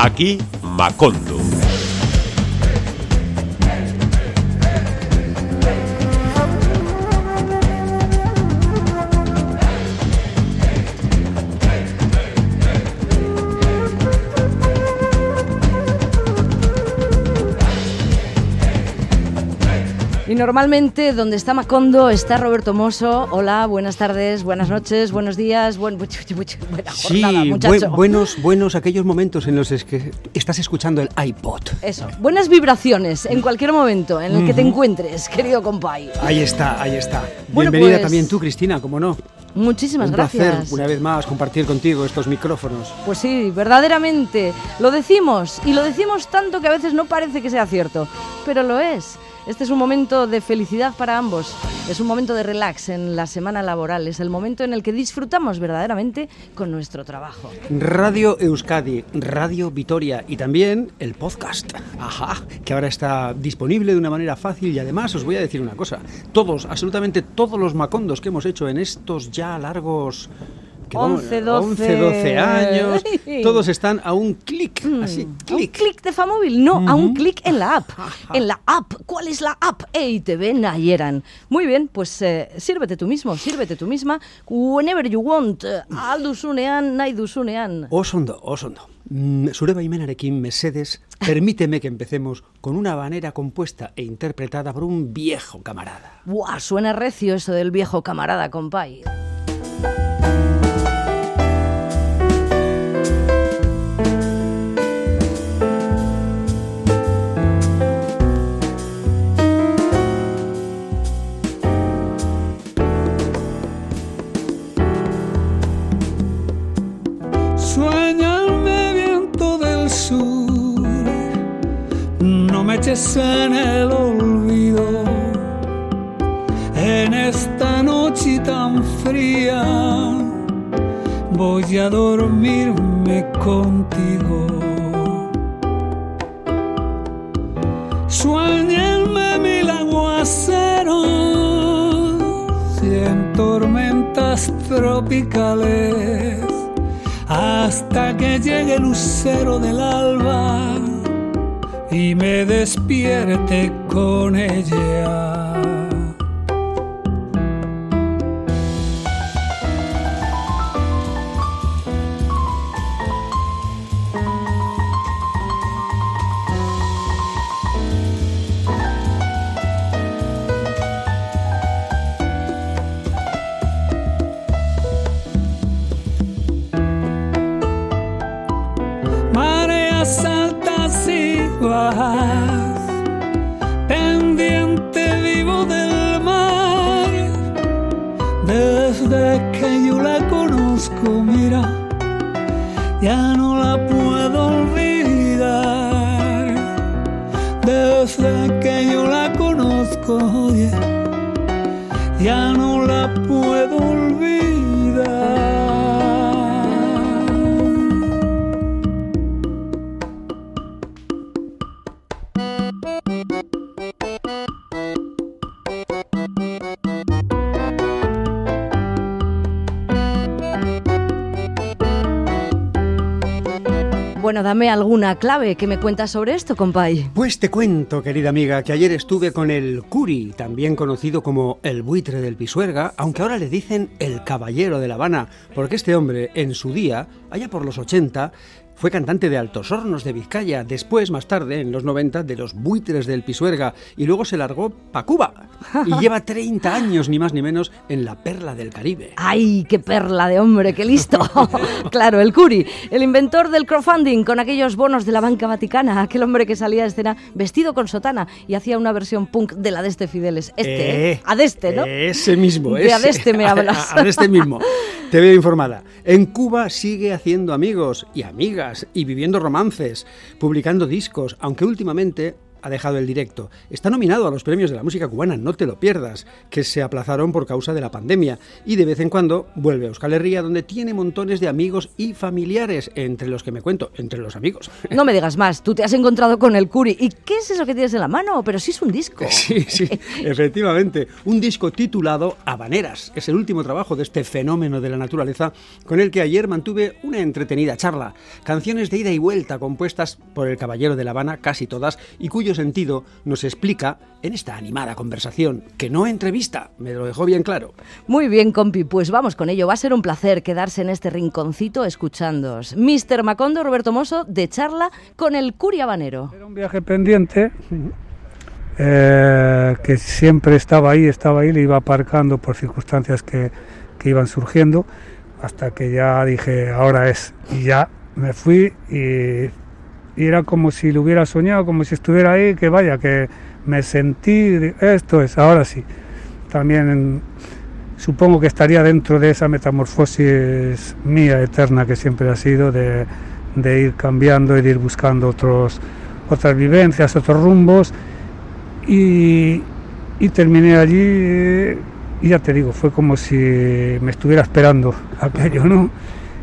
Aquí Macondo. Normalmente donde está Macondo está Roberto Mosso. Hola, buenas tardes, buenas noches, buenos días, buen, buena sí, buenos, buenos aquellos momentos en los que estás escuchando el iPod. Eso, buenas vibraciones en cualquier momento en el que te encuentres, querido compay. Ahí está, ahí está. Bueno, Bienvenida pues- también tú, Cristina, como no. Muchísimas Un gracias. placer una vez más compartir contigo estos micrófonos. Pues sí, verdaderamente. Lo decimos y lo decimos tanto que a veces no parece que sea cierto, pero lo es. Este es un momento de felicidad para ambos. Es un momento de relax en la semana laboral. Es el momento en el que disfrutamos verdaderamente con nuestro trabajo. Radio Euskadi, Radio Vitoria y también el podcast. Ajá, que ahora está disponible de una manera fácil y además os voy a decir una cosa. Todos, absolutamente todos los macondos que hemos hecho en estos ya largos... que vamos, 11, 12. 11, 12 años, todos están a un clic, así, ¿A un clic. clic de Famóvil? No, a un clic en la app. En la app. ¿Cuál es la app? EITB Nayeran. Muy bien, pues eh, sírvete tú mismo, sírvete tú misma. Whenever you want. eh, Alduzunean, nahi duzunean. Osondo, osondo. Mm, Zure baimenarekin mesedes, permíteme que empecemos con una habanera compuesta e interpretada por un viejo camarada. Buah, suena recio eso del viejo camarada, compay. Dame alguna clave que me cuentas sobre esto, compay. Pues te cuento, querida amiga, que ayer estuve con el Curi, también conocido como el buitre del Pisuerga, aunque ahora le dicen el caballero de La Habana, porque este hombre, en su día, allá por los 80, fue cantante de Altos Hornos de Vizcaya, después, más tarde, en los 90, de los buitres del Pisuerga, y luego se largó pa' Cuba. Y lleva 30 años, ni más ni menos, en la perla del Caribe. ¡Ay, qué perla de hombre, qué listo! claro, el Curi, el inventor del crowdfunding con aquellos bonos de la banca vaticana, aquel hombre que salía a escena vestido con sotana y hacía una versión punk de la de este Fideles. Este, ¿eh? Adeste, ¿no? Ese mismo, De ese. Adeste me hablas. Adeste mismo. Te veo informada. En Cuba sigue haciendo amigos y amigas y viviendo romances, publicando discos, aunque últimamente ha dejado el directo. Está nominado a los premios de la música cubana, no te lo pierdas, que se aplazaron por causa de la pandemia. Y de vez en cuando vuelve a Euskal Herria, donde tiene montones de amigos y familiares, entre los que me cuento, entre los amigos. No me digas más, tú te has encontrado con el Curi. ¿Y qué es eso que tienes en la mano? Pero sí es un disco. Sí, sí, efectivamente. Un disco titulado Habaneras. Es el último trabajo de este fenómeno de la naturaleza con el que ayer mantuve una entretenida charla. Canciones de ida y vuelta compuestas por el Caballero de La Habana, casi todas, y cuyo sentido nos explica en esta animada conversación, que no entrevista, me lo dejó bien claro. Muy bien, compi, pues vamos con ello. Va a ser un placer quedarse en este rinconcito escuchándoos. Mr. Macondo, Roberto Mosso, de charla con el Curi Habanero. Era un viaje pendiente eh, que siempre estaba ahí, estaba ahí, le iba aparcando por circunstancias que, que iban surgiendo, hasta que ya dije, ahora es. Y ya me fui y y era como si lo hubiera soñado, como si estuviera ahí, que vaya, que me sentí, esto es, ahora sí. También supongo que estaría dentro de esa metamorfosis mía eterna que siempre ha sido de, ir cambiando y de ir buscando otros, otras vivencias, otros rumbos. Y, y terminé allí y ya te digo, fue como si me estuviera esperando aquello, ¿no?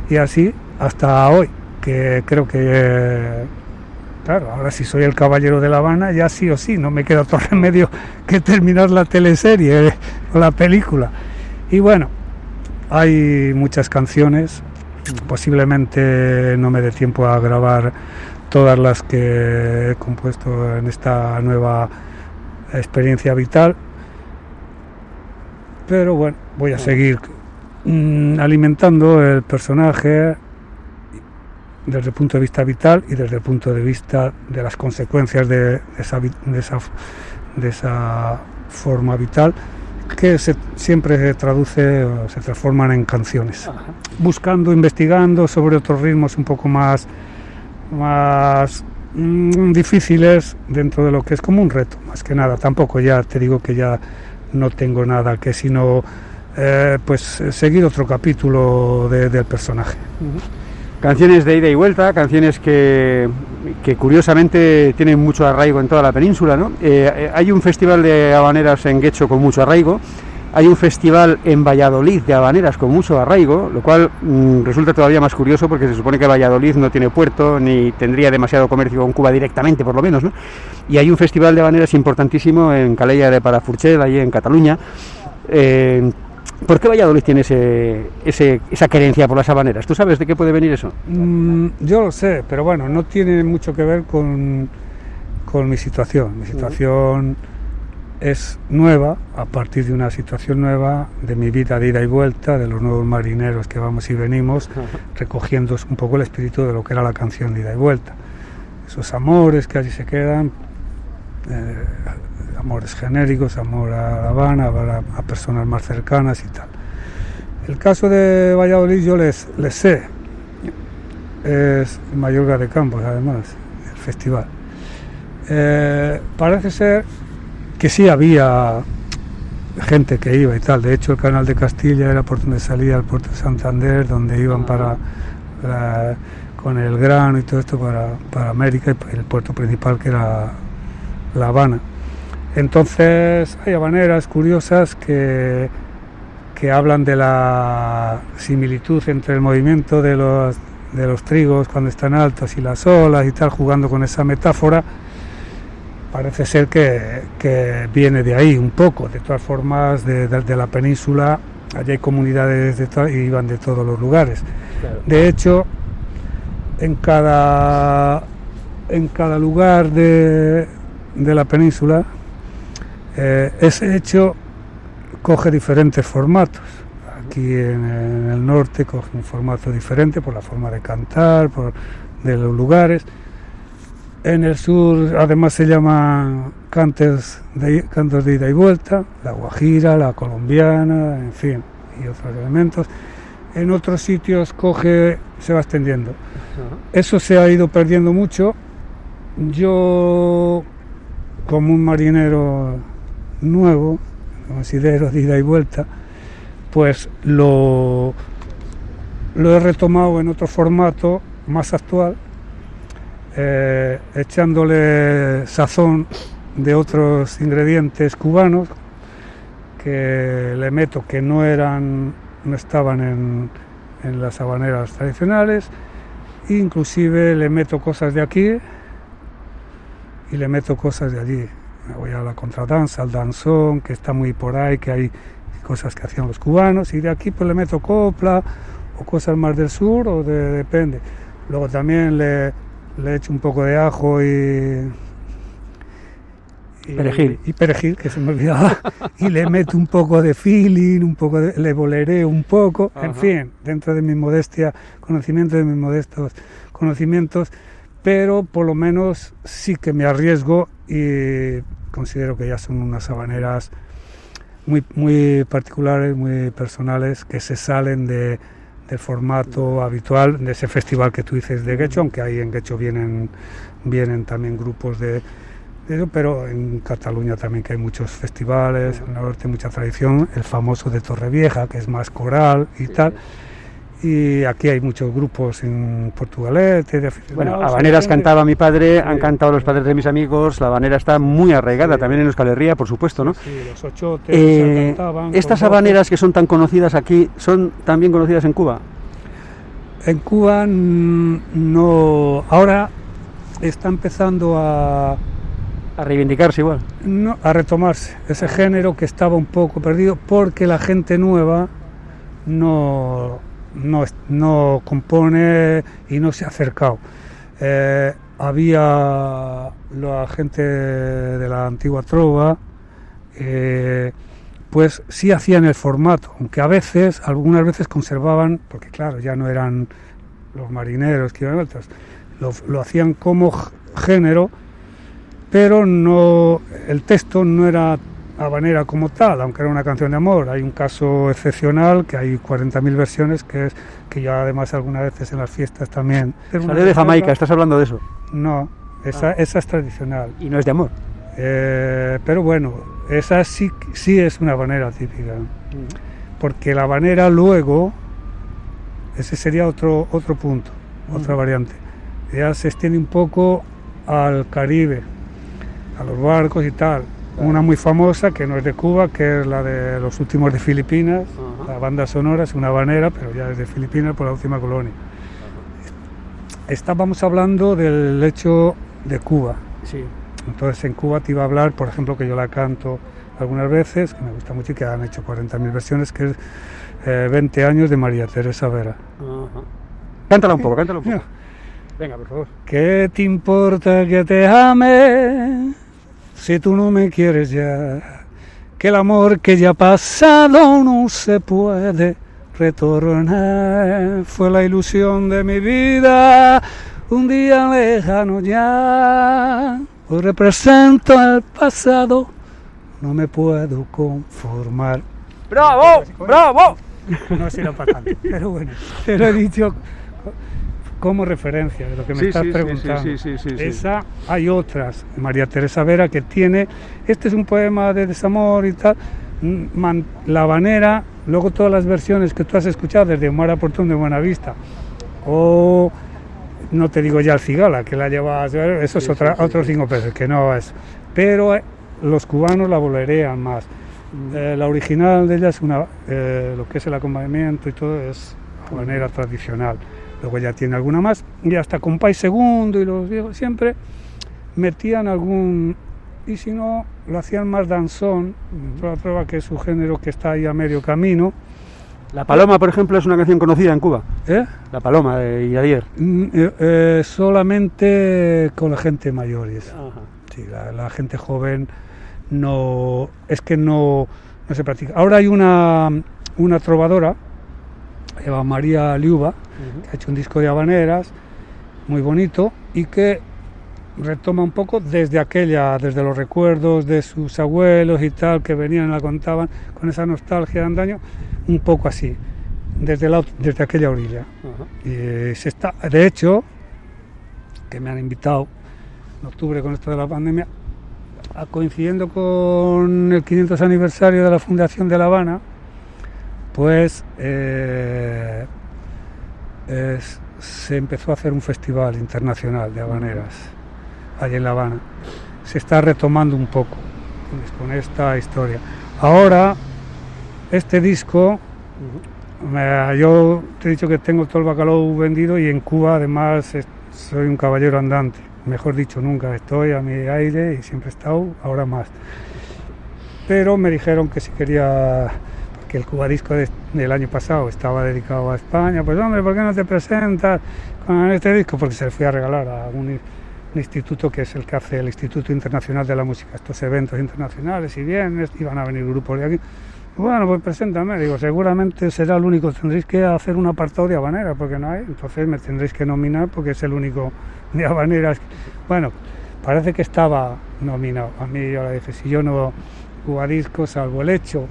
Y así hasta hoy, que creo que Claro, ahora si soy el caballero de La Habana, ya sí o sí, no me queda otro remedio que terminar la teleserie o la película. Y bueno, hay muchas canciones, posiblemente no me dé tiempo a grabar todas las que he compuesto en esta nueva experiencia vital, pero bueno, voy a seguir mm, alimentando el personaje desde el punto de vista vital y desde el punto de vista de las consecuencias de, esa, de esa, de esa forma vital que se, siempre se traduce se transforman en canciones. Buscando, investigando sobre otros ritmos un poco más, más mm, difíciles dentro de lo que es como un reto, más que nada. Tampoco ya te digo que ya no tengo nada que sino eh, pues seguir otro capítulo del personaje. Canciones de ida y vuelta, canciones que, curiosamente tienen mucho arraigo en toda la península. ¿no? Eh, eh, hay un festival de habaneras en Guecho con mucho arraigo, hay un festival en Valladolid de habaneras con mucho arraigo, lo cual mm, resulta todavía más curioso porque se supone que Valladolid no tiene puerto ni tendría demasiado comercio con Cuba directamente, por lo menos. ¿no? Y hay un festival de habaneras importantísimo en Calella de Parafurchel, allí en Cataluña. ¿Por qué Valladolid tiene ese, esa querencia por las habaneras? ¿Tú sabes de qué puede venir eso? Mm, yo lo sé, pero bueno, no tiene mucho que ver con, con mi situación. Mi situación es nueva, a partir de una situación nueva de mi vida de ida y vuelta, de los nuevos marineros que vamos y venimos, recogiendo un poco el espíritu de lo que era la canción de ida y vuelta. Esos amores que allí se quedan, eh, amores genéricos, amor a La Habana, a, personas más cercanas y tal. El caso de Valladolid yo les, les sé, es Mayorga de Campos además, el festival. Eh, parece ser que sí había gente que iba y tal, de hecho el canal de Castilla era por donde salía el puerto de Santander, donde iban para con el grano y todo esto para, para América y el puerto principal que era La Habana. Entonces hay habaneras curiosas que, que hablan de la similitud entre el movimiento de los, de los trigos cuando están altos y las olas y tal, jugando con esa metáfora. Parece ser que, viene de ahí un poco. De todas formas, de, la península, allí hay comunidades de y iban de todos los lugares. De hecho, en cada, en cada lugar de, de la península eh, ese hecho coge diferentes formatos. Aquí en, el norte coge un formato diferente por la forma de cantar, por de los lugares. En el sur además se llama cantos de, cantos de ida y vuelta, la guajira, la colombiana, en fin, y otros elementos. En otros sitios coge, se va extendiendo. Eso se ha ido perdiendo mucho. Yo, como un marinero nuevo, considero de ida y vuelta, pues lo, lo he retomado en otro formato más actual, eh, echándole sazón de otros ingredientes cubanos que le meto que no eran, no estaban en, en las habaneras tradicionales, inclusive le meto cosas de aquí y le meto cosas de allí. Me voy a la contradanza, al danzón, que está muy por ahí, que hay cosas que hacían los cubanos, y de aquí pues le meto copla o cosas más del sur, o de, depende. Luego también le, le echo un poco de ajo y, y- Perejil. Y perejil, que se me olvidaba. y le meto un poco de feeling, un poco de, le bolereo un poco, en Ajá. fin, dentro de mi modestia, conocimiento de mis modestos conocimientos, pero por lo menos sí que me arriesgo y considero que ya son unas habaneras muy, muy particulares, muy personales, que se salen de, del formato habitual de ese festival que tú dices de Guecho, aunque ahí en Guecho vienen, vienen también grupos de, de eso, pero en Cataluña también que hay muchos festivales, en el norte mucha tradición, el famoso de Torrevieja, que es más coral y tal. Y aquí hay muchos grupos en Portugalete, de. Bueno, habaneras cantaba mi padre, han cantado los padres de mis amigos, la habanera está muy arraigada Sí. también en Euskal Herria, por supuesto, ¿no? Sí, los ochotes, Eh, se cantaban estas habaneras que son tan conocidas aquí, ¿son también conocidas en Cuba? En Cuba mm, no. Ahora está empezando a, A reivindicarse igual. no, a retomarse ese género que estaba un poco perdido porque la gente nueva no, no, no compone y no se ha acercado. Eh, había la gente de la antigua trova, eh, pues sí hacían el formato, aunque a veces, algunas veces conservaban, porque claro, ya no eran los marineros que iban altos, lo, lo hacían como género, pero no el texto no era habanera como tal, aunque era una canción de amor. Hay un caso excepcional que hay 40.000 versiones, que es que yo además algunas veces en las fiestas también. Salió de Jamaica, estás hablando de eso. No, esa, esa es tradicional. Y no es de amor. Eh, pero bueno, esa sí, sí es una habanera típica. Porque la habanera luego, ese sería otro, otro punto, otra variante. Ya se extiende un poco al Caribe, a los barcos y tal. Una muy famosa que no es de Cuba, que es la de los últimos de Filipinas. Ajá. La banda sonora es una habanera, pero ya es de Filipinas por la última colonia. Estábamos hablando del hecho de Cuba. Sí. Entonces en Cuba te iba a hablar, por ejemplo, que yo la canto algunas veces, que me gusta mucho y que han hecho 40.000 versiones, que es eh, 20 años de María Teresa Vera. Cántala un poco, cántala un poco. Venga, por favor. ¿Qué te importa que te ame si tú no me quieres ya? Que el amor que ya ha pasado no se puede retornar. Fue la ilusión de mi vida, un día lejano ya. Hoy represento el pasado, no me puedo conformar. ¡Bravo! ¡Bravo! No será para tanto, pero bueno, te lo he dicho como referencia de lo que me Sí, estás sí, preguntando. sí. Esa hay otras, María Teresa Vera que tiene, este es un poema de desamor y tal, mm, man- la habanera, luego todas las versiones que tú has escuchado desde Omar Aportón de Buenavista, o no te digo ya el cigala, que la llevas, eso es otra, otros cinco pesos, que no es, pero eh, los cubanos la bolerean más. Eh, la original de ella es una, eh, lo que es el acompañamiento y todo es de manera tradicional. Luego ya tiene alguna más y hasta Compay Segundo y los viejos siempre metían algún y si no lo hacían más danzón, toda prueba que es su género que está ahí a medio camino. La Paloma, por ejemplo, es una canción conocida en Cuba. ¿eh? La Paloma de Yadier. Mm, eh, eh, solamente con la gente mayor. Sí, la, la gente joven no es que no, no se practica. Ahora hay una, una trovadora, Eva María Liuba, que ha hecho un disco de habaneras muy bonito y que retoma un poco desde aquella, desde los recuerdos de sus abuelos y tal, que venían y la contaban con esa nostalgia de antaño, un poco así, desde, la, desde aquella orilla. Y eh, se está, de hecho, que me han invitado en octubre con esto de la pandemia, a- coincidiendo con el 500 aniversario de la Fundación de La Habana, pues es- se empezó a hacer un festival internacional de habaneras allí en La Habana. Se está retomando un poco con esta historia. Ahora, este disco, yo te he dicho que tengo todo el bacalao vendido y en Cuba además soy un caballero andante. Mejor dicho, nunca estoy a mi aire y siempre he estado, ahora más. Pero me dijeron que si quería, porque el Cuba Disco de- del año pasado estaba dedicado a España, pues hombre, ¿por qué no te presentas con este disco? Porque se lo fui a regalar a un, instituto que es el que hace el Instituto Internacional de la Música, estos eventos internacionales y vienes, iban a venir grupos de aquí. Bueno, pues preséntame, digo, seguramente será el único, tendréis que hacer un apartado de habanera, porque no hay, entonces me tendréis que nominar porque es el único de habaneras. Bueno, parece que estaba nominado. A mí yo le dije, si yo no Cuba Disco, salvo el hecho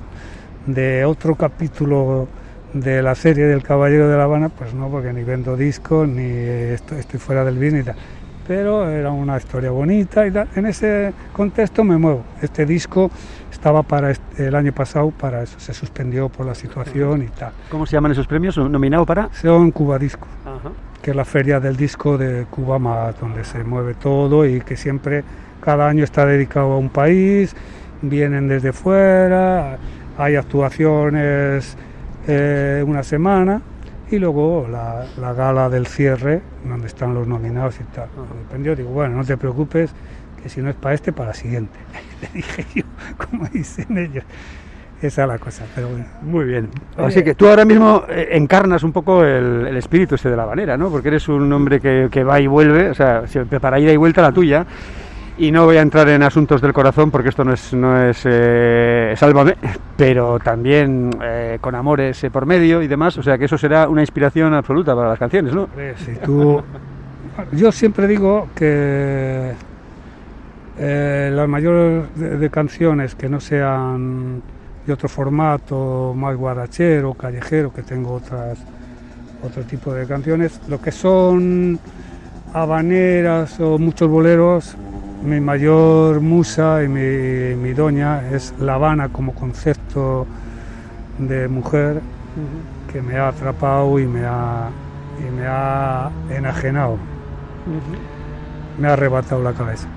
de otro capítulo de la serie del Caballero de la Habana, pues no, porque ni vendo discos, ni estoy, estoy fuera del business y tal. Pero era una historia bonita y tal. En ese contexto me muevo. Este disco estaba para este- el año pasado, para eso, se suspendió por la situación y tal. ¿Cómo se llaman esos premios? ¿Nominado para? Son Cuba Disco que es la feria del disco de Cuba más donde se mueve todo y que siempre cada año está dedicado a un país, vienen desde fuera, hay actuaciones eh, una semana y luego la, la gala del cierre donde están los nominados y tal. Me sorprendió, digo, bueno, no te preocupes que si no es para este, para la siguiente. Le dije yo, como dicen ellos. Esa es la cosa, pero bueno. Muy bien. Así que tú ahora mismo eh, encarnas un poco el, el espíritu este de la habanera, ¿no? Porque eres un hombre que, que va y vuelve, o sea, para ida y vuelta la tuya. Y no voy a entrar en asuntos del corazón porque esto no es, no es eh, sálvame, pero también eh, con amores eh, por medio y demás. O sea que eso será una inspiración absoluta para las canciones, ¿no? Si tú- Yo siempre digo que eh, las mayores de, de canciones que no sean de otro formato, más guarachero, callejero, que tengo otras otro tipo de canciones, lo que son habaneras o muchos boleros, mi mayor musa y mi, mi doña es La Habana como concepto de mujer que me ha atrapado y me ha, y me ha enajenado, me ha arrebatado la cabeza.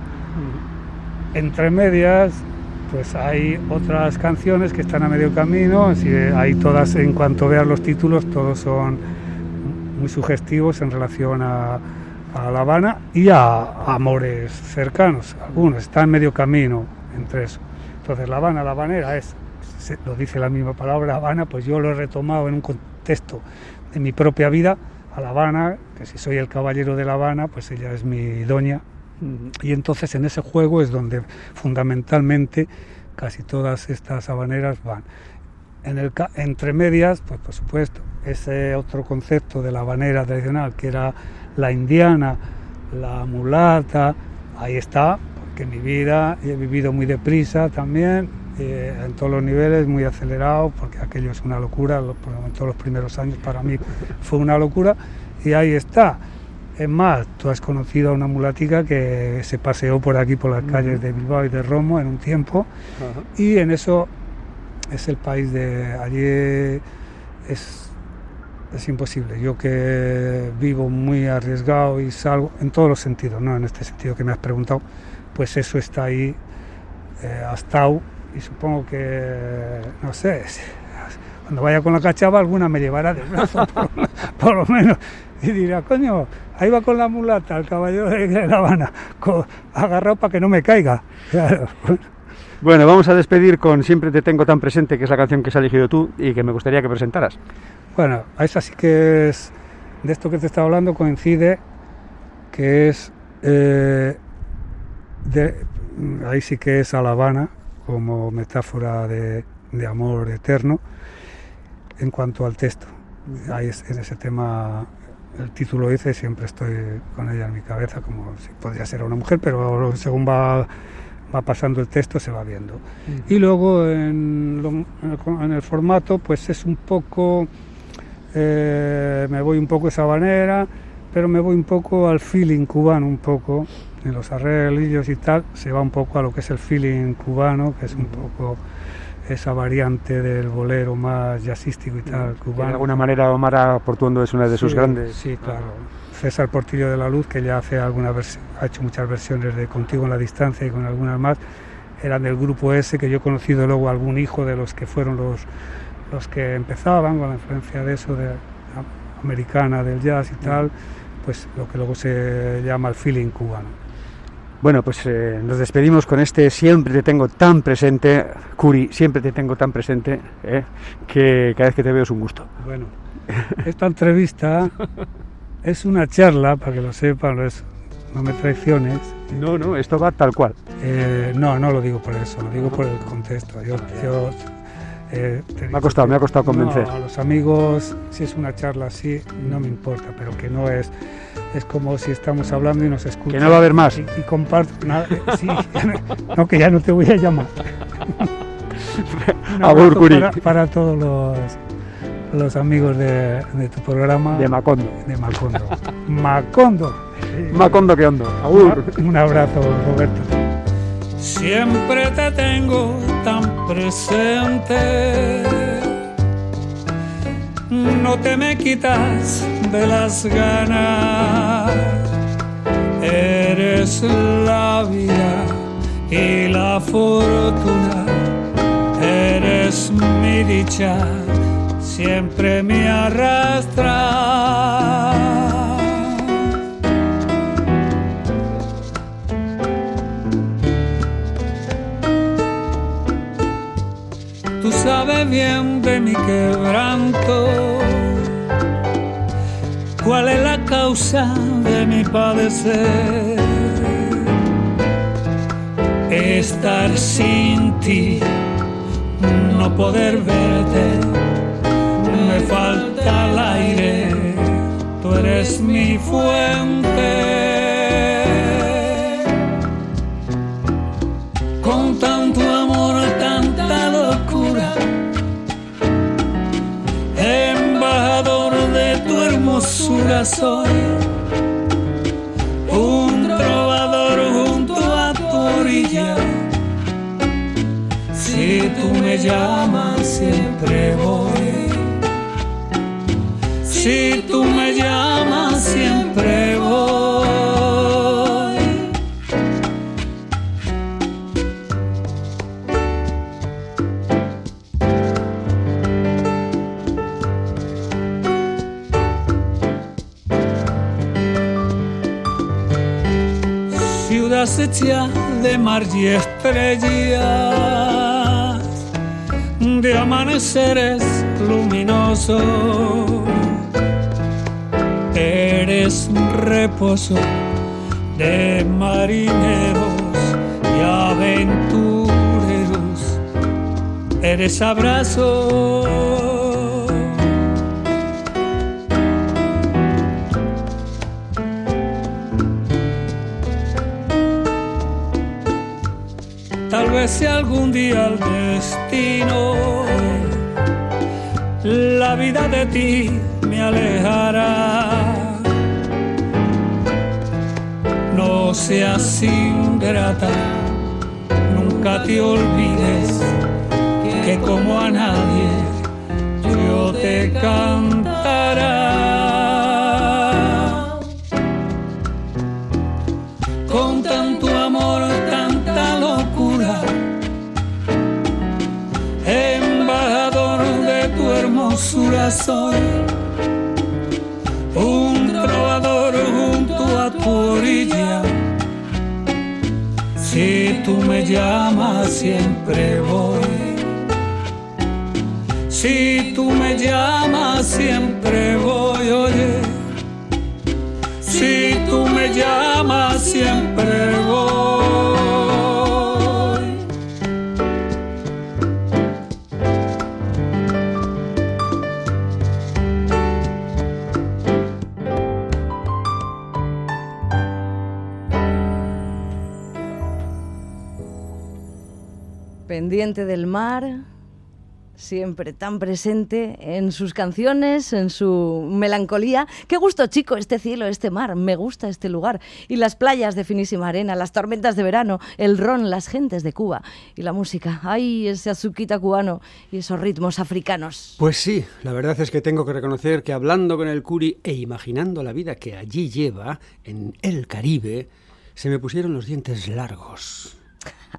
Entre medias, pues hay otras canciones que están a medio camino, que hay todas, en cuanto veas los títulos, todos son muy sugestivos en relación a, a La Habana y a, amores cercanos, algunos, están en medio camino entre eso. Entonces La Habana, La Habanera es, lo dice la misma palabra Habana, pues yo lo he retomado en un contexto de mi propia vida, a La Habana, que si soy el caballero de La Habana, pues ella es mi doña, y entonces en ese juego es donde fundamentalmente casi todas estas habaneras van. En el, entre medias, pues por supuesto, ese otro concepto de la habanera tradicional, que era la indiana, la mulata, ahí está, porque mi vida he vivido muy deprisa también, eh, en todos los niveles, muy acelerado, porque aquello es una locura, lo menos los primeros años para mí fue una locura, y ahí está. Es más, tú has conocido a una mulatica que se paseó por aquí, por las calles de Bilbao y de Romo en un tiempo, y en eso es el país de allí, es, es imposible. Yo que vivo muy arriesgado y salgo, en todos los sentidos, no en este sentido que me has preguntado, pues eso está ahí, eh, ha estado, y supongo que, no sé, cuando vaya con la cachava alguna me llevará del brazo, por, lo- por lo menos, y dirá, coño, ahí va con la mulata, el caballero de La Habana, agarrado para que no me caiga. Bueno, vamos a despedir con Siempre te tengo tan presente, que es la canción que has elegido tú y que me gustaría que presentaras. Bueno, esa sí que es, de esto que te estaba hablando, coincide que es, eh, de, ahí sí que es a La Habana como metáfora de, de amor eterno en cuanto al texto. Ahí es, en ese tema, el título dice, siempre estoy con ella en mi cabeza, como si podría ser una mujer, pero según va, va pasando el texto se va viendo. Y luego en, lo- en el formato, pues es un poco, eh, me voy un poco esa manera, pero me voy un poco al feeling cubano, un poco, en los arreglillos y tal, se va un poco a lo que es el feeling cubano, que es un poco esa variante del bolero más jazzístico y tal, cubano. de alguna manera Omar Portuondo es una de sus Sí, grandes. Sí, claro. César Portillo de la Luz, que ya hace alguna vers- ha hecho muchas versiones de Contigo en la Distancia y con algunas más, eran del grupo ese, que yo he conocido luego algún hijo de los que fueron los, los que empezaban con la influencia de eso, de a- americana, del jazz y tal, pues lo que luego se llama el feeling cubano. Bueno, pues eh, nos despedimos con este siempre te tengo tan presente, Curi, siempre te tengo tan presente, eh, que cada vez que te veo es un gusto. Bueno, esta entrevista es una charla, para que lo sepan, no es- no me traiciones, No, no, esto va tal cual. Eh, no, no lo digo por eso, lo digo por el contexto. Yo, yo, eh, Me ha costado, que- me ha costado convencer. No, a los amigos, si es una charla así, no me importa, pero que no es. Es como si estamos hablando y nos escuchan. Que no va a haber más. Y, y comparto. nada, eh, sí, no, no, que ya no te voy a llamar. Curi. Para, para todos los, los amigos de, de tu programa. De Macondo. de Macondo. Macondo. Macondo que hondo. Un abrazo, Roberto. Siempre te tengo tan presente. No te me quitas de las ganas. Eres la vida y la fortuna. Eres mi dicha, siempre me arrastra. Bien de mi quebranto, cuál es la causa de mi padecer. Estar sin ti, no poder verte, me falta el aire, tú eres mi fuente. Soy, un trovador junto a tu orilla. Si tú me llamas, siempre voy. Si tú me llamas, de mar y estrellas, de amaneceres luminosos. Eres reposo de marineros y aventureros. Eres abrazo. Tal vez si algún día el destino, la vida de ti me alejará. No seas ingrata, nunca te olvides que como a nadie yo te cantará. Soy, un trovador junto a tu orilla. Si tú me llamas, siempre voy. Si tú me llamas, siempre voy, oye. Si tú me llamas, siempre voy. Pendiente del mar, siempre tan presente en sus canciones, en su melancolía. Qué gusto, chico, este cielo, este mar, me gusta este lugar. Y las playas de finísima arena, las tormentas de verano, el ron, las gentes de Cuba. Y la música, ay, ese azuquita cubano y esos ritmos africanos. Pues sí, la verdad es que tengo que reconocer que hablando con el Curi e imaginando la vida que allí lleva, en el Caribe, se me pusieron los dientes largos.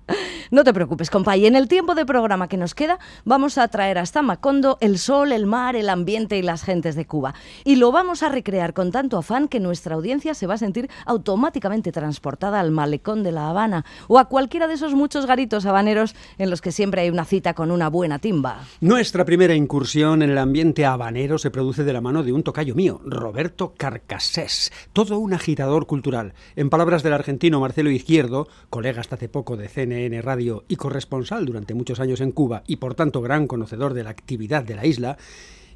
No te preocupes, compa. Y en el tiempo de programa que nos queda, vamos a traer hasta Macondo el sol, el mar, el ambiente y las gentes de Cuba. Y lo vamos a recrear con tanto afán que nuestra audiencia se va a sentir automáticamente transportada al malecón de La Habana o a cualquiera de esos muchos garitos habaneros en los que siempre hay una cita con una buena timba. Nuestra primera incursión en el ambiente habanero se produce de la mano de un tocayo mío, Roberto Carcasés, todo un agitador cultural. En palabras del argentino Marcelo Izquierdo, colega hasta hace poco de CNN Radio, y corresponsal durante muchos años en Cuba y por tanto gran conocedor de la actividad de la isla,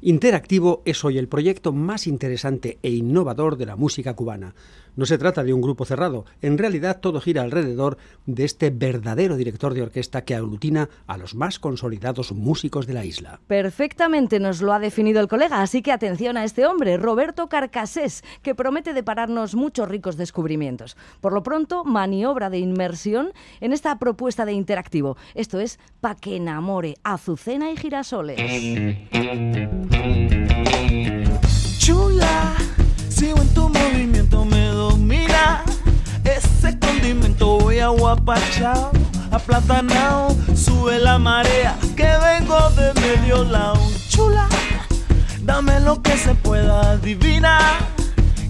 Interactivo es hoy el proyecto más interesante e innovador de la música cubana. No se trata de un grupo cerrado, en realidad todo gira alrededor de este verdadero director de orquesta que aglutina a los más consolidados músicos de la isla. Perfectamente nos lo ha definido el colega, así que atención a este hombre, Roberto Carcasés, que promete depararnos muchos ricos descubrimientos. Por lo pronto, maniobra de inmersión en esta propuesta de interactivo. Esto es Pa' que enamore, Azucena y Girasoles. Chula, sigo en tu movimiento, me domina. Ese condimento voy a guapachao, aplatanao, sube la marea, que vengo de medio lado. Chula, dame lo que se pueda adivinar.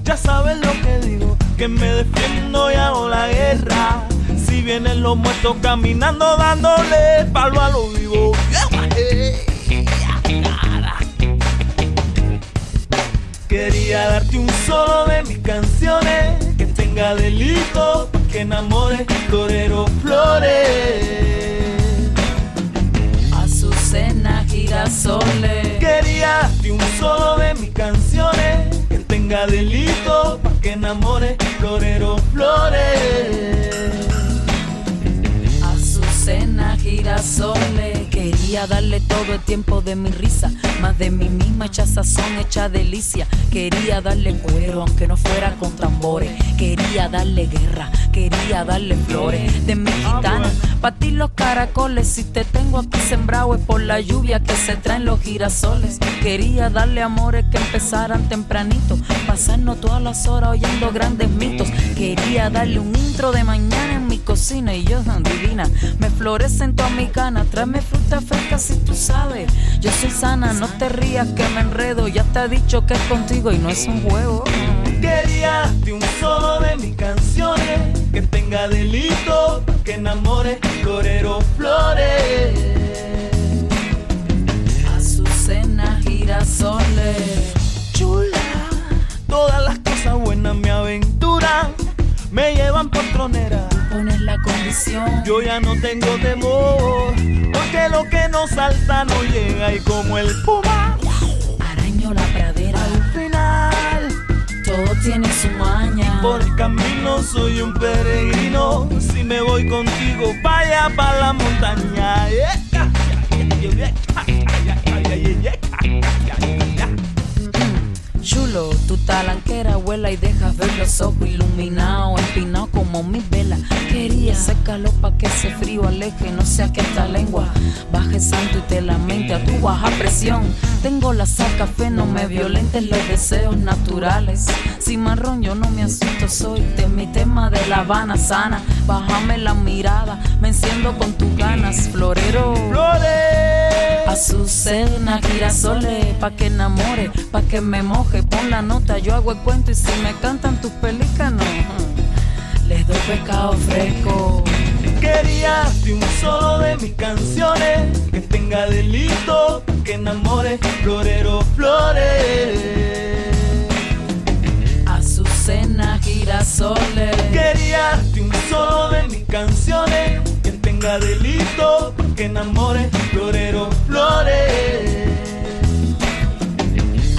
Ya sabes lo que digo, que me defiendo y hago la guerra. Si vienen los muertos caminando, dándole palo a lo vivo. Quería darte un solo de mis canciones que tenga delito, que enamore torero flores. Azucena, girasoles. Quería darte un solo de mis canciones que tenga delito, que enamore torero flores. Girasoles. Quería darle todo el tiempo de mi risa, más de mi misma hecha sazón, hecha delicia. Quería darle cuero, aunque no fuera con tambores. Quería darle guerra, quería darle flores de mi gitana. Pa' ti los caracoles, si te tengo aquí sembrado es por la lluvia que se traen los girasoles. Quería darle amores que empezaran tempranito, pasarnos todas las horas oyendo grandes mitos. Quería darle un intro de mañana cocina y yo divina. Me florecen todas mis ganas, tráeme fruta fresca si tú sabes. Yo soy sana, no te rías que me enredo. Ya te he dicho que es contigo y no es un juego. Quería darte un solo de mis canciones que tenga delito, que enamore torero flores. Azucena, girasoles. Chula, todas las cosas buenas me aventuran, me llevan por tronera. Condición. Yo ya no tengo temor, porque lo que no salta no llega y como el puma Araño la pradera. al final. Todo tiene su maña. Por el camino soy un peregrino. Si me voy contigo, vaya para la montaña. Chulo, tu talanquera vuela y dejas ver los ojos iluminados, empinados como mi vela. Quería ese calor pa' que ese frío aleje, no sea que esta lengua baje santo y te lamente a tu baja presión. Tengo la sal café, no me violentes los deseos naturales. Si marrón yo no me asusto, soy de mi tema de la Habana sana. Bájame la mirada, me enciendo con tus ganas, florero. Flores. Azucena, girasoles, pa' que enamore, pa' que me moje, pon la nota, yo hago el cuento y si me cantan tus pelícanos, les doy pescado fresco. Quería un solo de mis canciones que tenga delito, que enamore florero flores. Azucena, girasoles. Quería un solo de mis canciones tenga delito, que enamore florero flores.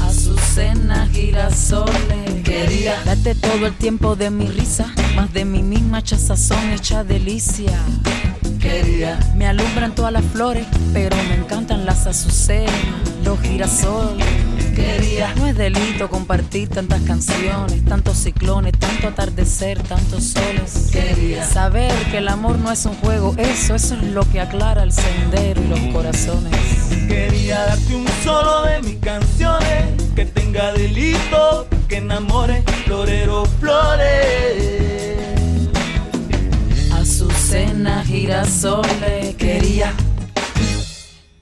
Azucena, girasoles. Quería darte todo el tiempo de mi risa, más de mi misma chazazón hecha delicia. Quería. Me alumbran todas las flores, pero me encantan las azucenas, los girasoles. No es delito compartir tantas canciones, tantos ciclones, tanto atardecer, tantos soles. Quería. Saber que el amor no es un juego, eso, eso es lo que aclara el sendero y los corazones. Quería darte un solo de mis canciones que tenga delito, que enamore florero flores. Azucena, girasoles, quería.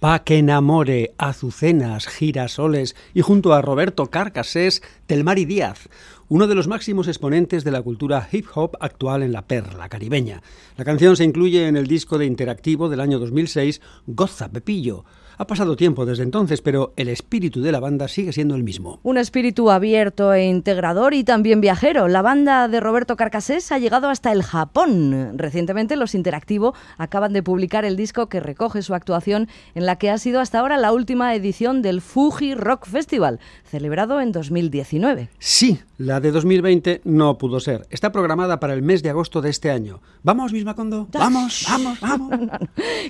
Pa que enamore, azucenas, girasoles y junto a Roberto Carcasés, Telmari Díaz, uno de los máximos exponentes de la cultura hip hop actual en la perla caribeña. La canción se incluye en el disco de interactivo del año 2006, Goza Pepillo. Ha pasado tiempo desde entonces, pero el espíritu de la banda sigue siendo el mismo. Un espíritu abierto e integrador y también viajero. La banda de Roberto Carcasés ha llegado hasta el Japón. Recientemente los Interactivo acaban de publicar el disco que recoge su actuación en la que ha sido hasta ahora la última edición del Fuji Rock Festival, celebrado en 2019. Sí, la de 2020 no pudo ser. Está programada para el mes de agosto de este año. ¿Vamos, Miss Macondo? Vamos, vamos, vamos. No, no, no.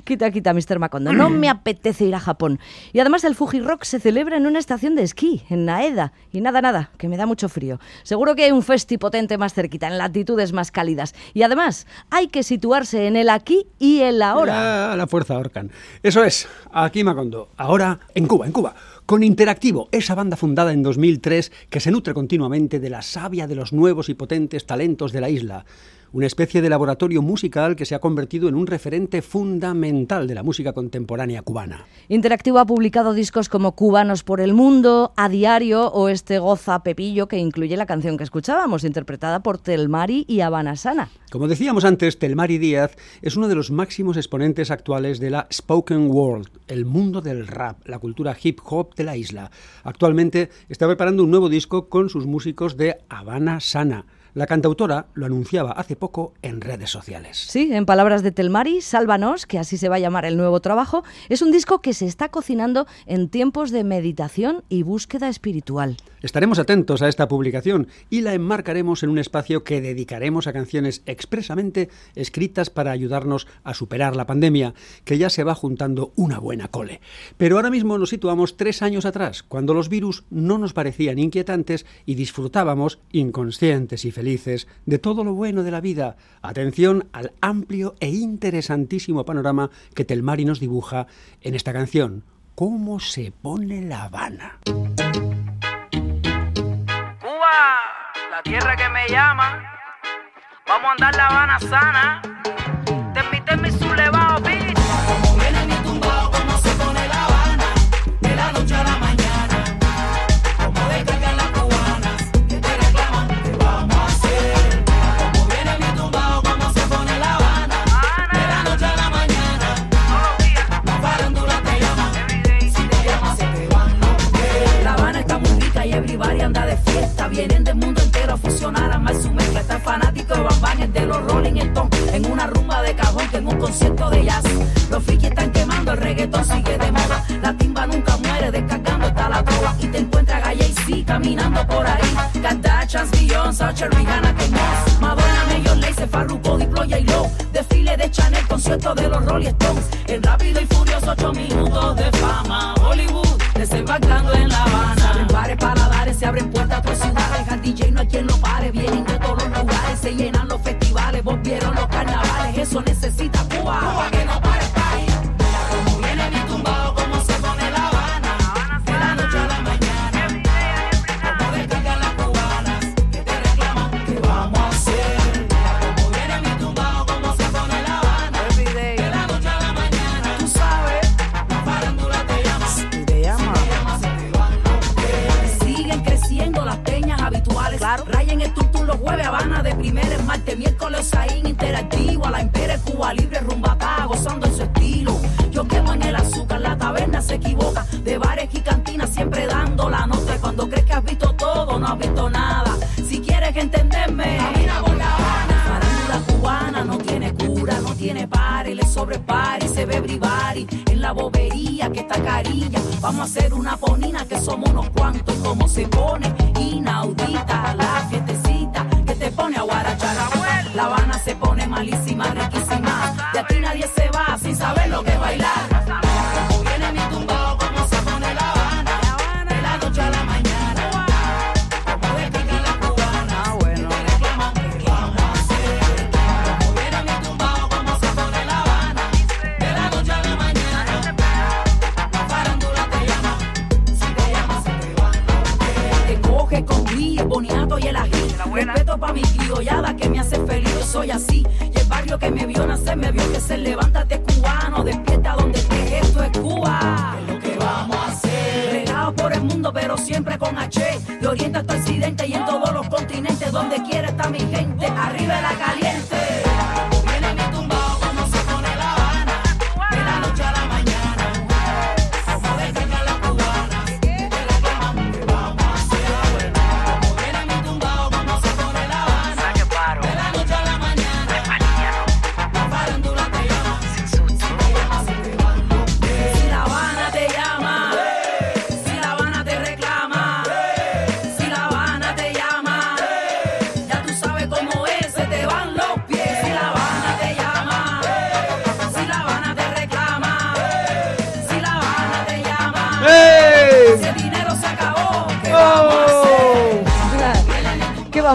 Quita, quita, Mr. Macondo. No me apetece ir a Japón. Y además el Fuji Rock se celebra en una estación de esquí, en Naeda. Y nada, nada, que me da mucho frío. Seguro que hay un festi potente más cerquita, en latitudes más cálidas. Y además, hay que situarse en el aquí y el ahora. Ya, la fuerza ahorcan. Eso es, aquí Macondo. Ahora en Cuba, en Cuba. Con Interactivo, esa banda fundada en 2003 que se nutre continuamente de la savia de los nuevos y potentes talentos de la isla. Una especie de laboratorio musical que se ha convertido en un referente fundamental de la música contemporánea cubana. Interactivo ha publicado discos como Cubanos por el Mundo, A Diario o este Goza Pepillo que incluye la canción que escuchábamos, interpretada por Telmari y Habana Sana. Como decíamos antes, Telmari Díaz es uno de los máximos exponentes actuales de la spoken world, el mundo del rap, la cultura hip hop de la isla. Actualmente está preparando un nuevo disco con sus músicos de Habana Sana. La cantautora lo anunciaba hace poco en redes sociales. Sí, en palabras de Telmari, Sálvanos, que así se va a llamar el nuevo trabajo, es un disco que se está cocinando en tiempos de meditación y búsqueda espiritual. Estaremos atentos a esta publicación y la enmarcaremos en un espacio que dedicaremos a canciones expresamente escritas para ayudarnos a superar la pandemia, que ya se va juntando una buena cole. Pero ahora mismo nos situamos tres años atrás, cuando los virus no nos parecían inquietantes y disfrutábamos, inconscientes y felices, de todo lo bueno de la vida. Atención al amplio e interesantísimo panorama que Telmari nos dibuja en esta canción. ¿Cómo se pone La Habana? La tierra que me llama. Vamos a andar la Habana sana. Fiesta. Vienen del mundo entero a fusionar, a más su mezcla. Está fanático de Bam, el de los Rolling Stones. En una rumba de cajón que en un concierto de jazz. Los frikis están quemando, el reggaetón sigue de moda. La timba nunca muere, descargando está la trova. Y te encuentras a Jay-Z caminando por ahí. Kardashians, Beyoncé, Usher, Rihanna, Kate Moss. Madonna, Major Lazer, Farruko, Diplo, J-Lo. Desfile de Chanel, concierto de los Rolling Stones. En rápido y furioso, ocho minutos de fama. Hollywood, desembarcando en La se abren puertas a otras ciudades. Al DJ no hay quien lo pare. Vienen de todos los lugares, se llenan los festivales. Volvieron los carnavales, eso necesita Cuba. En la bobería que está carilla. Vamos a hacer una ponina que somos unos cuantos como se pone inaudita la fiestecita que te pone a guarachar. La Habana se pone malísima, riquísima. De aquí nadie se va sin saber lo que bailar. Ají. Respeto pa' mi criollada que me hace feliz, yo soy así. Y el barrio que me vio nacer me vio que se levántate cubano, despierta donde estés, esto es Cuba. Es lo que vamos a hacer. Regados por el mundo, pero siempre con H. De oriente hasta occidente y en todos los continentes, donde quiera está mi gente. Arriba la caliente.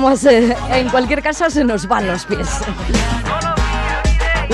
Vamos hacer? En cualquier caso se nos van los pies.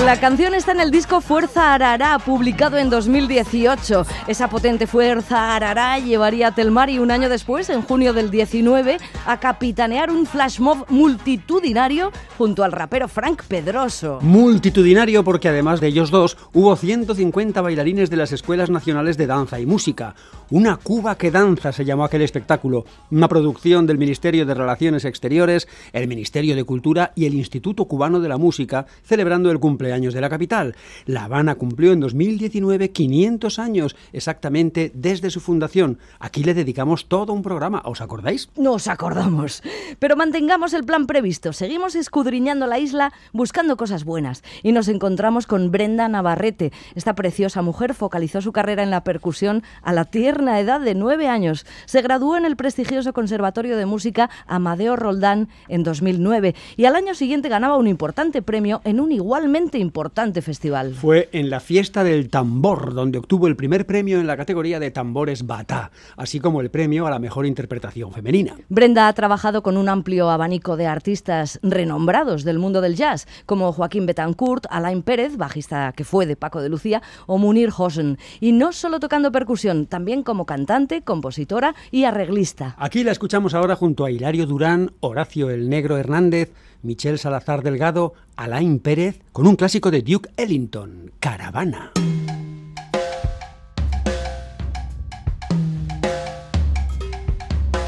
La canción está en el disco Fuerza Arará, publicado en 2018. Esa potente Fuerza Arará llevaría a Telmari un año después, en junio del 19, a capitanear un flash mob multitudinario junto al rapero Frank Pedroso. Multitudinario porque además de ellos dos hubo 150 bailarines de las escuelas nacionales de danza y música. Una Cuba que danza se llamó aquel espectáculo, una producción del Ministerio de Relaciones Exteriores, el Ministerio de Cultura y el Instituto Cubano de la Música, celebrando el cumpleaños de la capital. La Habana cumplió en 2019 500 años exactamente desde su fundación. Aquí le dedicamos todo un programa, ¿os acordáis? Nos acordamos. Pero mantengamos el plan previsto. Seguimos escudriñando la isla buscando cosas buenas. Y nos encontramos con Brenda Navarrete. Esta preciosa mujer focalizó su carrera en la percusión a la tierna edad de nueve años. Se graduó en el prestigioso Conservatorio de Música Amadeo Roldán en 2009 y al año siguiente ganaba un importante premio en un igualmente importante festival. Fue en la fiesta del tambor, donde obtuvo el primer premio en la categoría de tambores batá, así como el premio a la mejor interpretación femenina. Brenda ha trabajado con un amplio abanico de artistas renombrados del mundo del jazz, como Joaquín Betancourt, Alain Pérez, bajista que fue de Paco de Lucía, o Munir Hosen. Y no solo tocando percusión, también como cantante, compositora y arreglista. Aquí la escuchamos ahora junto a Hilario Durán, Horacio el Negro Hernández, Michel Salazar Delgado, Alain Pérez, con un clásico de Duke Ellington, Caravana.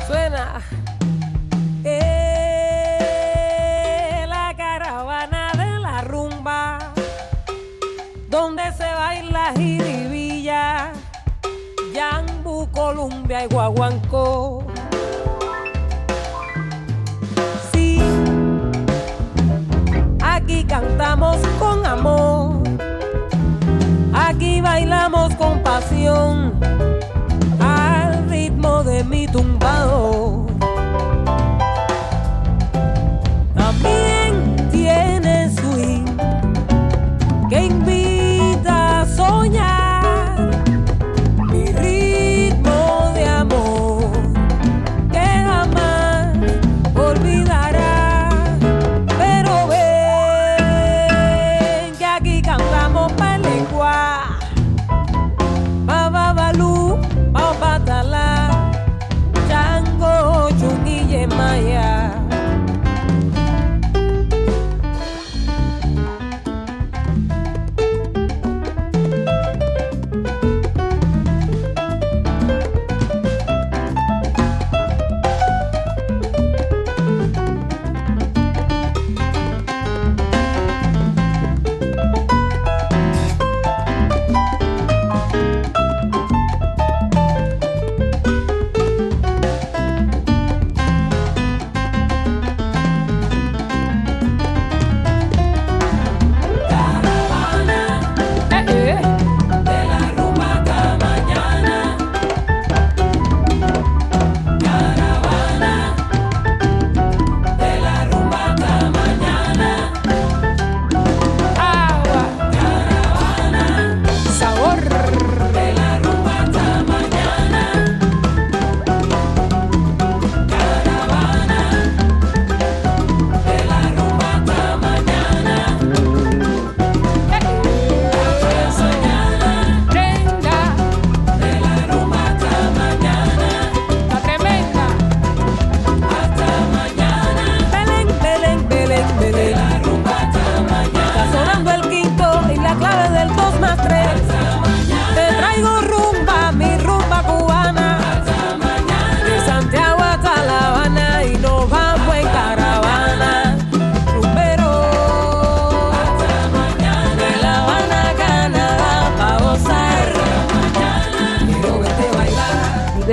Suena eh, la caravana de la rumba, donde se baila jiribilla, Yambu, Columbia y Guaguancó. Aquí cantamos con amor, aquí bailamos con pasión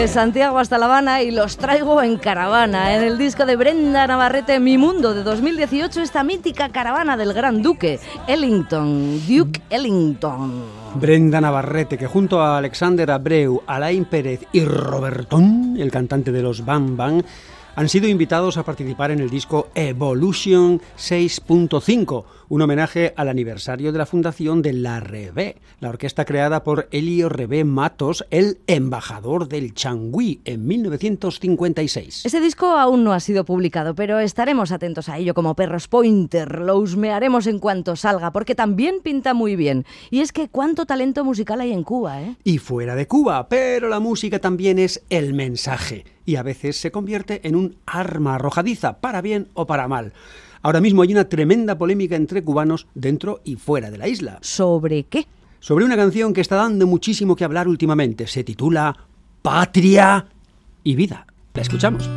de Santiago hasta La Habana y los traigo en caravana. En el disco de Brenda Navarrete, Mi Mundo, de 2018, esta mítica caravana del Gran Duque, Ellington, Duke Ellington. Brenda Navarrete, que junto a Alexander Abreu, Alain Pérez y Robertón, el cantante de los Bam Bam, han sido invitados a participar en el disco Evolution 6.5, un homenaje al aniversario de la fundación de la Rebé, la orquesta creada por Elio Rebé Matos, el embajador del Changüí, en 1956. Ese disco aún no ha sido publicado, pero estaremos atentos a ello como perros pointer. Lo husmearemos en cuanto salga, porque también pinta muy bien. Y es que cuánto talento musical hay en Cuba, ¿eh? Y fuera de Cuba, pero la música también es el mensaje y a veces se convierte en un arma arrojadiza, para bien o para mal. Ahora mismo hay una tremenda polémica entre cubanos dentro y fuera de la isla. ¿Sobre qué? Sobre una canción que está dando muchísimo que hablar últimamente. Se titula Patria y Vida. La escuchamos.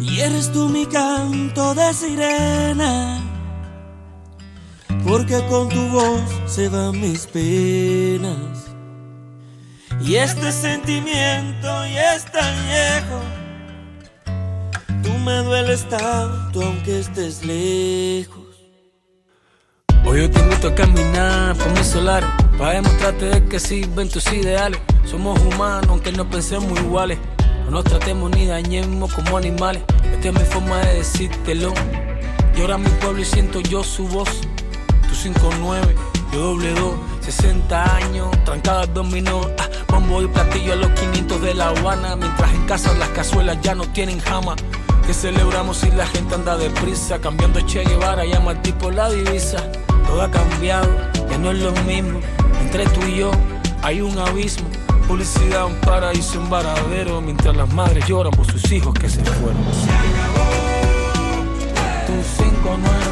Y eres tú mi canto de sirena, porque con tu voz se van mis penas. Y este sentimiento ya es tan viejo, tú me dueles tanto aunque estés lejos. Hoy yo te invito a caminar por mis solares Para demostrarte de que sirven tus ideales. Somos humanos aunque no pensemos iguales. No nos tratemos ni dañemos como animales. Esta es mi forma de decírtelo. Llora mi pueblo y siento yo su voz. Tu 59, yo doble 2 60 años, trancadas dominó ah, Bombo y platillo a los 500 de La Habana Mientras en casa las cazuelas ya no tienen jama que celebramos si la gente anda deprisa? Cambiando Che Guevara, llama al tipo la divisa. Todo ha cambiado, ya no es lo mismo. Entre tú y yo hay un abismo. Publicidad, un paraíso, un varadero. Mientras las madres lloran por sus hijos que se fueron. Se acabó. Tu 5-9, yo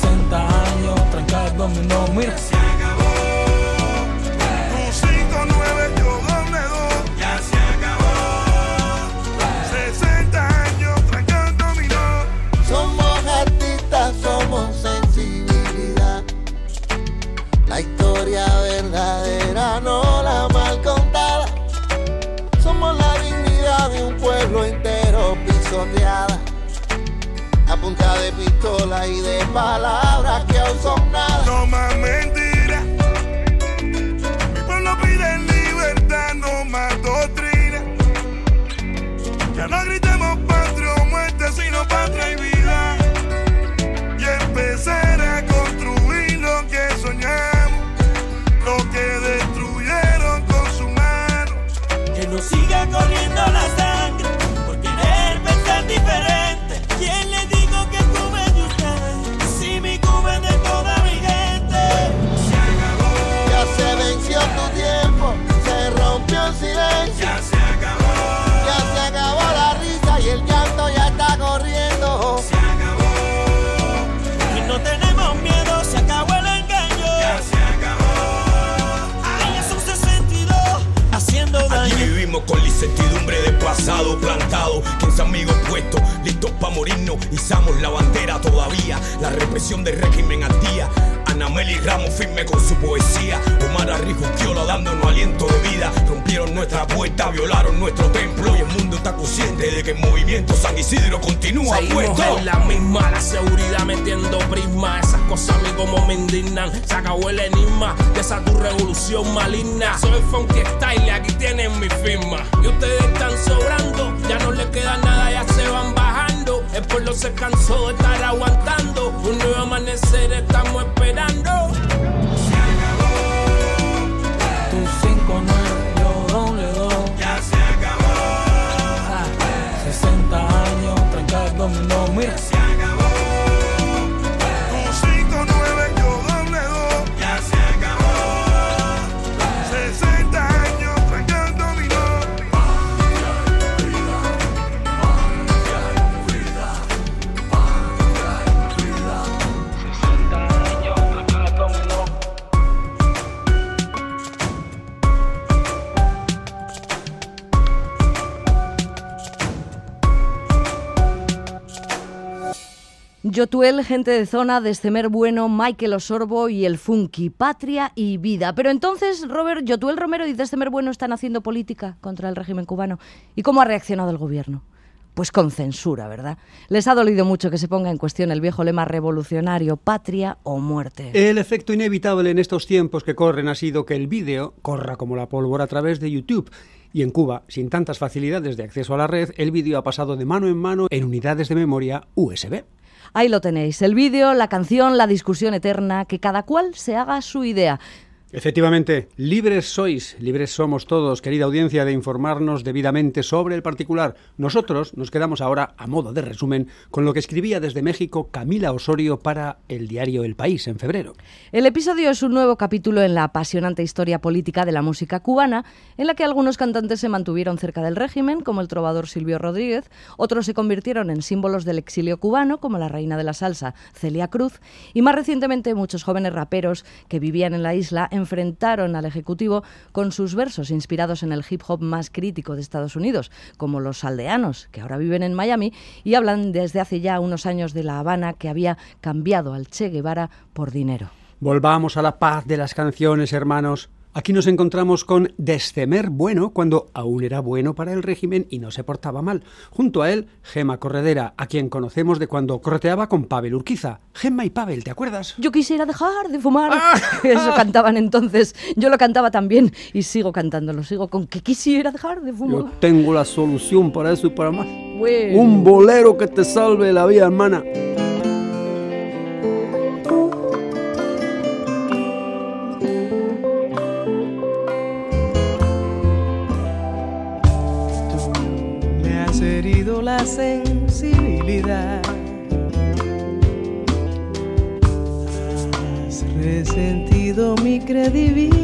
60 años, trancadas dominó, mira. Se acabó. Tu 5-9, yo doble. Ya se acabó. 60 años, trancando dominó. Somos artistas, somos sensibilidad. La historia verdadera, no la mal contada. Somos la dignidad de un pueblo entero pisoteada. Punta de pistola y de palabras que aún son nada. No más mentiras. Mi pueblo pide libertad, no más doctrina. Ya no gritemos patria o muerte, sino patria y vida. Plantado. 15 amigos puestos, listos para morirnos. Izamos la bandera todavía. La represión del régimen al día. Ana Meli Ramos firme con su poesía. Omar Arrijuquiola dándonos aliento de vida. Rompieron nuestra puerta, violaron nuestro templo. Y el mundo está consciente de que el movimiento San Isidro continúa Seguimos puesto. en la misma, la seguridad metiendo prisma. Esas cosas a mí como me indignan. Se acabó el enigma de esa tu revolución maligna. Soy funky style, aquí tienen mi firma. Y ustedes están sobrando, ya no les queda nada, ya se van. El pueblo se cansó de estar aguantando. Un nuevo amanecer estamos esperando. Se acabó. Tu 5 yo doble dos. Ya se acabó. Ah, 60 años, trancadas dominó, mira. Yotuel, gente de zona, Descemer Bueno, Michael Osorbo y el Funky, Patria y Vida. Pero entonces, Robert, Yotuel Romero y Descemer Bueno están haciendo política contra el régimen cubano. ¿Y cómo ha reaccionado el gobierno? Pues con censura, ¿verdad? Les ha dolido mucho que se ponga en cuestión el viejo lema revolucionario, patria o muerte. El efecto inevitable en estos tiempos que corren ha sido que el vídeo corra como la pólvora a través de YouTube. Y en Cuba, sin tantas facilidades de acceso a la red, el vídeo ha pasado de mano en mano en unidades de memoria USB. Ahí lo tenéis, el vídeo, la canción, la discusión eterna, que cada cual se haga su idea. Efectivamente, libres sois, libres somos todos, querida audiencia, de informarnos debidamente sobre el particular. Nosotros nos quedamos ahora, a modo de resumen, con lo que escribía desde México Camila Osorio para el diario El País en febrero. El episodio es un nuevo capítulo en la apasionante historia política de la música cubana, en la que algunos cantantes se mantuvieron cerca del régimen, como el trovador Silvio Rodríguez, otros se convirtieron en símbolos del exilio cubano, como la reina de la salsa Celia Cruz, y más recientemente muchos jóvenes raperos que vivían en la isla enfrentaron al Ejecutivo con sus versos inspirados en el hip hop más crítico de Estados Unidos, como los aldeanos, que ahora viven en Miami y hablan desde hace ya unos años de La Habana que había cambiado al Che Guevara por dinero. Volvamos a la paz de las canciones, hermanos. Aquí nos encontramos con Descemer Bueno cuando aún era bueno para el régimen y no se portaba mal. Junto a él, Gema Corredera, a quien conocemos de cuando correteaba con Pavel Urquiza. Gemma y Pavel, ¿te acuerdas? Yo quisiera dejar de fumar. Eso cantaban entonces. Yo lo cantaba también y sigo cantándolo. Sigo con que quisiera dejar de fumar. Yo tengo la solución para eso y para más. Bueno. Un bolero que te salve la vida, hermana. Mi credibilidad.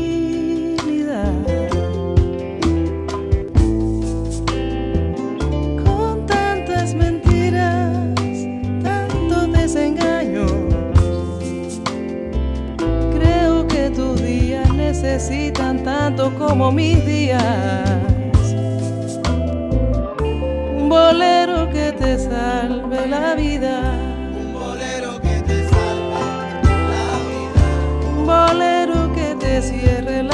Con tantas mentiras, tantos desengaños. Creo que tus días necesitan tanto como mis días. Un bolero que te salve la vida. Cierre la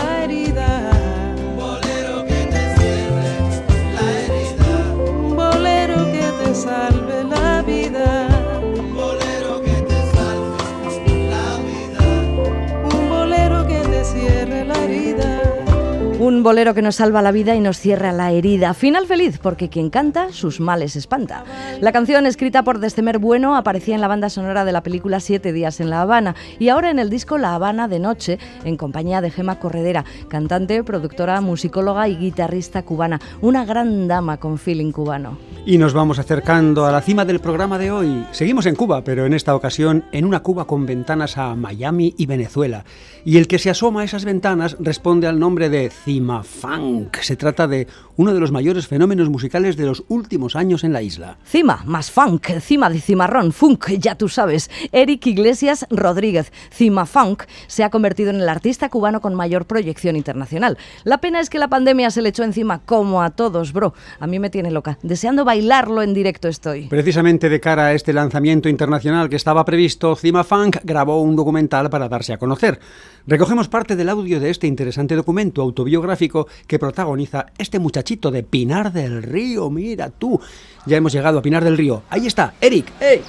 Un bolero que nos salva la vida y nos cierra la herida. Final feliz, porque quien canta, sus males espanta. La canción, escrita por Descemer Bueno, aparecía en la banda sonora de la película Siete días en La Habana y ahora en el disco La Habana de Noche, en compañía de Gema Corredera, cantante, productora, musicóloga y guitarrista cubana. Una gran dama con feeling cubano. Y nos vamos acercando a la cima del programa de hoy. Seguimos en Cuba, pero en esta ocasión en una Cuba con ventanas a Miami y Venezuela. Y el que se asoma a esas ventanas responde al nombre de Cima Funk. Se trata de uno de los mayores fenómenos musicales de los últimos años en la isla. Cima, más funk, cima de cimarrón, funk, ya tú sabes. Eric Iglesias Rodríguez, Cima Funk, se ha convertido en el artista cubano con mayor proyección internacional. La pena es que la pandemia se le echó encima como a todos, bro. A mí me tiene loca. Deseando bailarlo en directo estoy. Precisamente de cara a este lanzamiento internacional que estaba previsto, Cima Funk grabó un documental para darse a conocer. Recogemos parte del audio de este interesante documento autobiográfico que protagoniza este muchachito de Pinar del Río. Mira tú, ya hemos llegado a Pinar del Río. Ahí está, Eric. ¡Ey!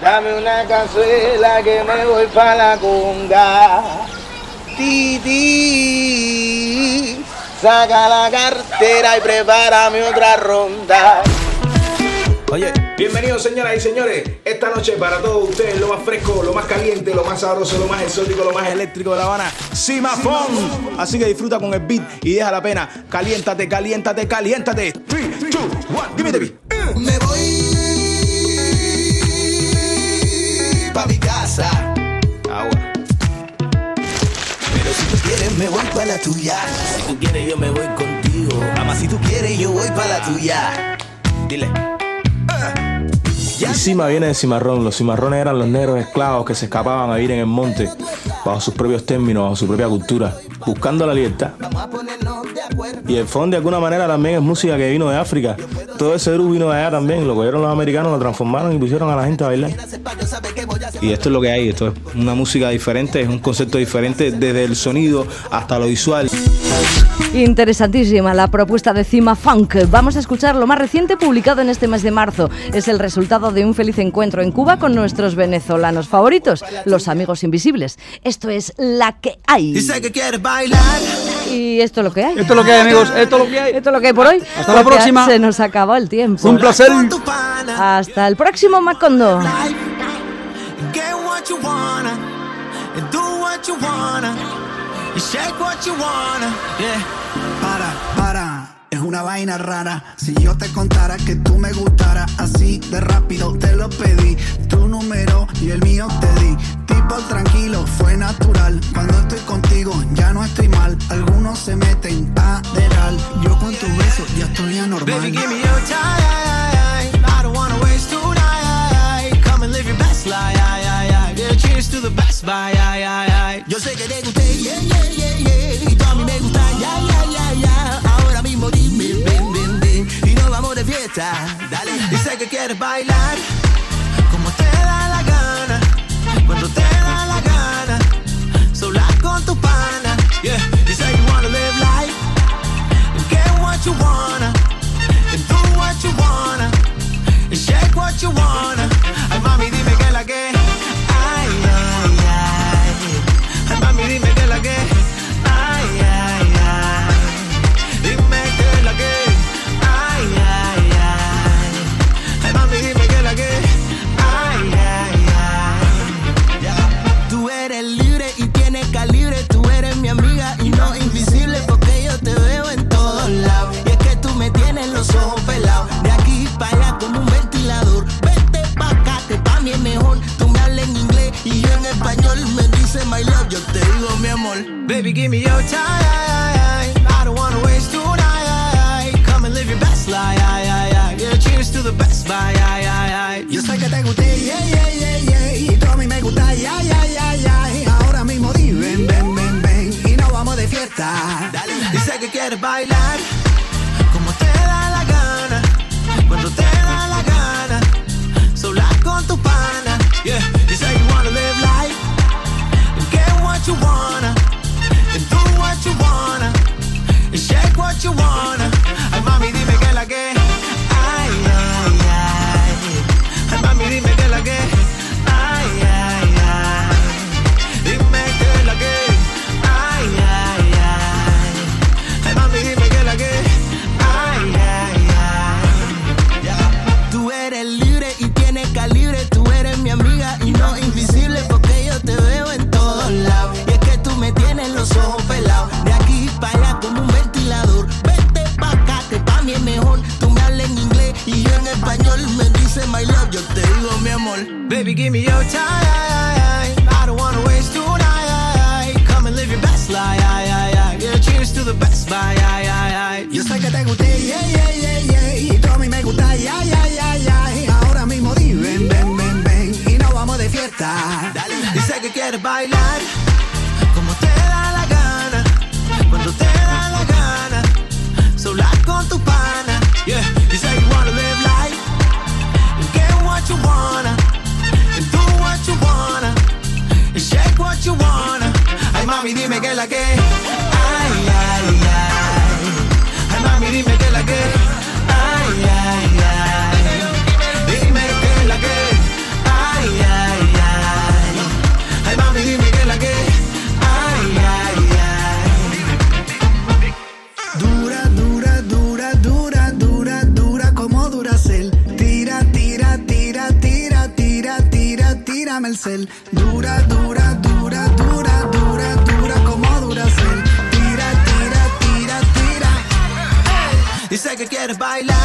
Dame una cazuela que me voy pa' la conga. Titi, saca la cartera y prepárame otra ronda. Oye, bienvenidos señoras y señores. Esta noche para todos ustedes lo más fresco, lo más caliente, lo más sabroso, lo más exótico, lo más eléctrico de La Habana. Simafón. Así que disfruta con el beat y deja la pena. Caliéntate, caliéntate, caliéntate. 3, 2, 1, give me the beat. Me voy pa' mi casa. Agua. Pero si tú quieres, me voy pa' la tuya. Si tú quieres, yo me voy contigo. Mamá, si tú quieres, yo voy pa' la tuya. Dile. Y Cima viene de cimarrón. Los cimarrones eran los negros esclavos que se escapaban a vivir en el monte. bajo sus propios términos, bajo su propia cultura, buscando la libertad. Y el funk de alguna manera también es música que vino de África. Todo ese grupo vino de allá también, lo cogieron los americanos, lo transformaron y pusieron a la gente a bailar. Y esto es lo que hay, esto es una música diferente, es un concepto diferente desde el sonido hasta lo visual. Interesantísima la propuesta de Cima Funk. Vamos a escuchar lo más reciente publicado en este mes de marzo. Es el resultado de un feliz encuentro en Cuba con nuestros venezolanos favoritos, los amigos invisibles. Esto es la que hay. Dice que quiere bailar. Y esto es lo que hay. Esto es lo que hay, amigos. Esto es lo que hay. Esto es lo que hay por hoy. Hasta la próxima. Se nos acabó el tiempo. Un placer. Hasta el próximo Macondo. Get what you wanna and do what you shake what you wanna. Yeah. Para, para, es una vaina rara. Si yo te contara que tú me gustara, así de rápido te lo pedí. Tu número y el mío te di. Tipo tranquilo, fue natural. Cuando estoy contigo, ya no estoy mal. Algunos se meten a deral. Yo con tu beso ya estoy anormal. Baby, give me your time. I don't wanna waste tonight. Come and live your best life. Cheers to the best. Bye. Yo sé que te gusté, yeah, yeah, yeah, yeah. Y tú a mí me gusta, ya, ya, ya, ya. Ahora mismo dime, ven, ven, ven. Y nos vamos de fiesta. Dale. Dice que quieres bailar como te da la gana. Cuando te da la gana. Sola con tu pana. Yeah. You say you wanna live life. And get what you wanna. And do what you wanna. And shake what you wanna. Ay, mami, dime que la que. Y tú a mí me gusta, yeah, yeah, yeah, yeah. Ahora mismo di, ven, ven, ven, ven. Y nos vamos de fiesta. Dice que quieres bailar como te da la gana, cuando te da la gana, sola con tu pana. Yeah, you say you live life and what you wanna and do what you wanna and shake what you wanna. Ay mami dime que la que. Quieres bailar